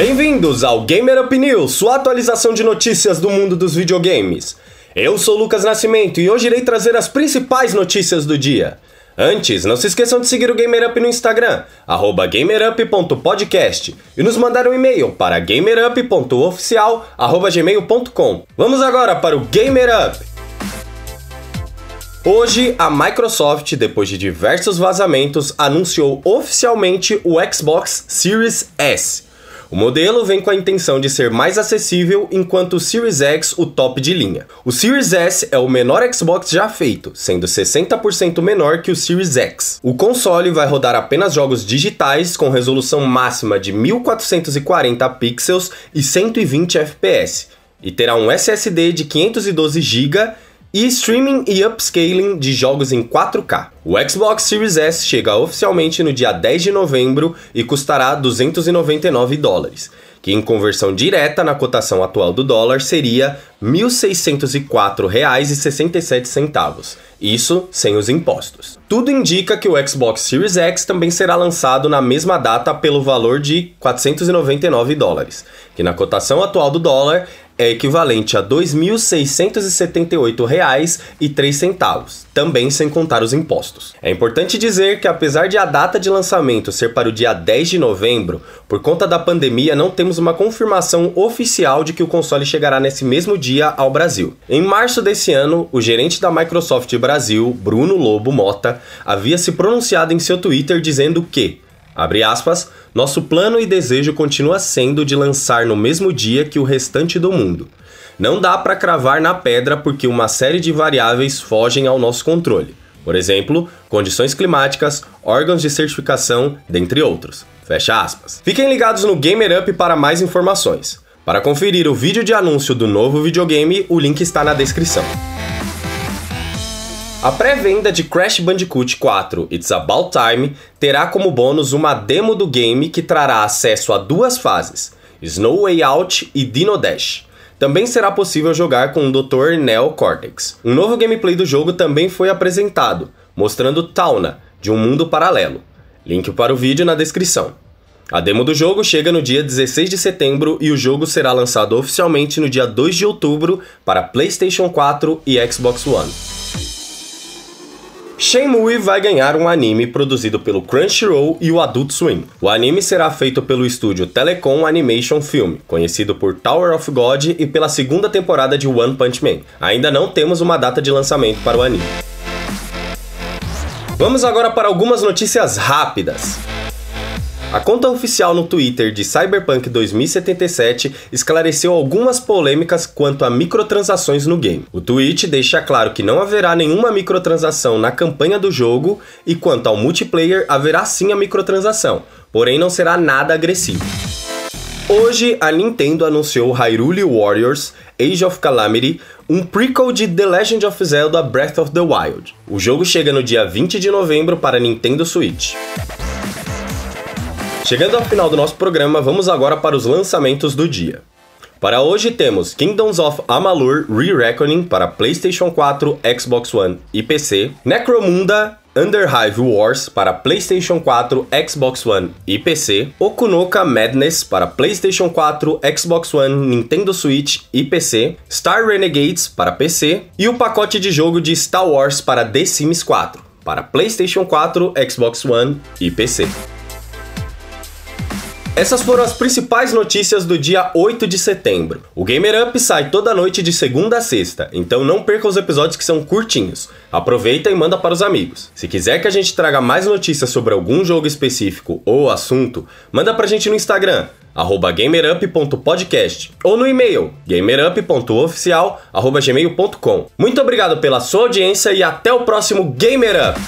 Bem-vindos ao Gamer Up News, sua atualização de notícias do mundo dos videogames. Eu sou Lucas Nascimento e hoje irei trazer as principais notícias do dia. Antes, não se esqueçam de seguir o Gamer Up no Instagram, gamerup.podcast, e nos mandar um e-mail para gamerup.oficial.gmail.com. Vamos agora para o Gamer Up! Hoje, a Microsoft, depois de diversos vazamentos, anunciou oficialmente o Xbox Series S. O modelo vem com a intenção de ser mais acessível, enquanto o Series X o top de linha. O Series S é o menor Xbox já feito, sendo 60% menor que o Series X. O console vai rodar apenas jogos digitais com resolução máxima de 1440 pixels e 120 FPS, e terá um SSD de 512 GB e streaming e upscaling de jogos em 4K. O Xbox Series S chega oficialmente no dia 10 de novembro e custará 299 dólares, que em conversão direta na cotação atual do dólar seria R$ 1.604,67. Isso sem os impostos. Tudo indica que o Xbox Series X também será lançado na mesma data pelo valor de 499 dólares, que na cotação atual do dólar é equivalente a R$ 2.678,03, também sem contar os impostos. É importante dizer que apesar de a data de lançamento ser para o dia 10 de novembro, por conta da pandemia não temos uma confirmação oficial de que o console chegará nesse mesmo dia ao Brasil. Em março desse ano, o gerente da Microsoft Brasil, Bruno Lobo Mota, havia se pronunciado em seu Twitter dizendo que Abre aspas, nosso plano e desejo continua sendo de lançar no mesmo dia que o restante do mundo. Não dá para cravar na pedra porque uma série de variáveis fogem ao nosso controle. Por exemplo, condições climáticas, órgãos de certificação, dentre outros. Fecha aspas. Fiquem ligados no Gamer Up para mais informações. Para conferir o vídeo de anúncio do novo videogame, o link está na descrição. A pré-venda de Crash Bandicoot 4 It's About Time terá como bônus uma demo do game que trará acesso a duas fases, Snow Way Out e Dino Dash. Também será possível jogar com o Dr. Neo Cortex. Um novo gameplay do jogo também foi apresentado, mostrando Tauna, de um mundo paralelo. Link para o vídeo na descrição. A demo do jogo chega no dia 16 de setembro e o jogo será lançado oficialmente no dia 2 de outubro para PlayStation 4 e Xbox One. Shenmue vai ganhar um anime produzido pelo Crunchyroll e o Adult Swim. O anime será feito pelo estúdio Telecom Animation Film, conhecido por Tower of God e pela segunda temporada de One Punch Man. Ainda não temos uma data de lançamento para o anime. Vamos agora para algumas notícias rápidas. A conta oficial no Twitter de Cyberpunk 2077 esclareceu algumas polêmicas quanto a microtransações no game. O tweet deixa claro que não haverá nenhuma microtransação na campanha do jogo e quanto ao multiplayer haverá sim a microtransação, porém não será nada agressivo. Hoje, a Nintendo anunciou Hyrule Warriors Age of Calamity, um prequel de The Legend of Zelda Breath of the Wild. O jogo chega no dia 20 de novembro para Nintendo Switch. Chegando ao final do nosso programa, vamos agora para os lançamentos do dia. Para hoje temos Kingdoms of Amalur Re-Reckoning para PlayStation 4, Xbox One e PC, Necromunda Underhive Wars para PlayStation 4, Xbox One e PC, Okunoka Madness para PlayStation 4, Xbox One, Nintendo Switch e PC, Star Renegades para PC e o pacote de jogo de Star Wars para The Sims 4 para PlayStation 4, Xbox One e PC. Essas foram as principais notícias do dia 8 de setembro. O Gamer Up sai toda noite de segunda a sexta, então não perca os episódios que são curtinhos. Aproveita e manda para os amigos. Se quiser que a gente traga mais notícias sobre algum jogo específico ou assunto, manda pra gente no Instagram, gamerup.podcast ou no e-mail gamerup.oficial@gmail.com. Muito obrigado pela sua audiência e até o próximo Gamer Up.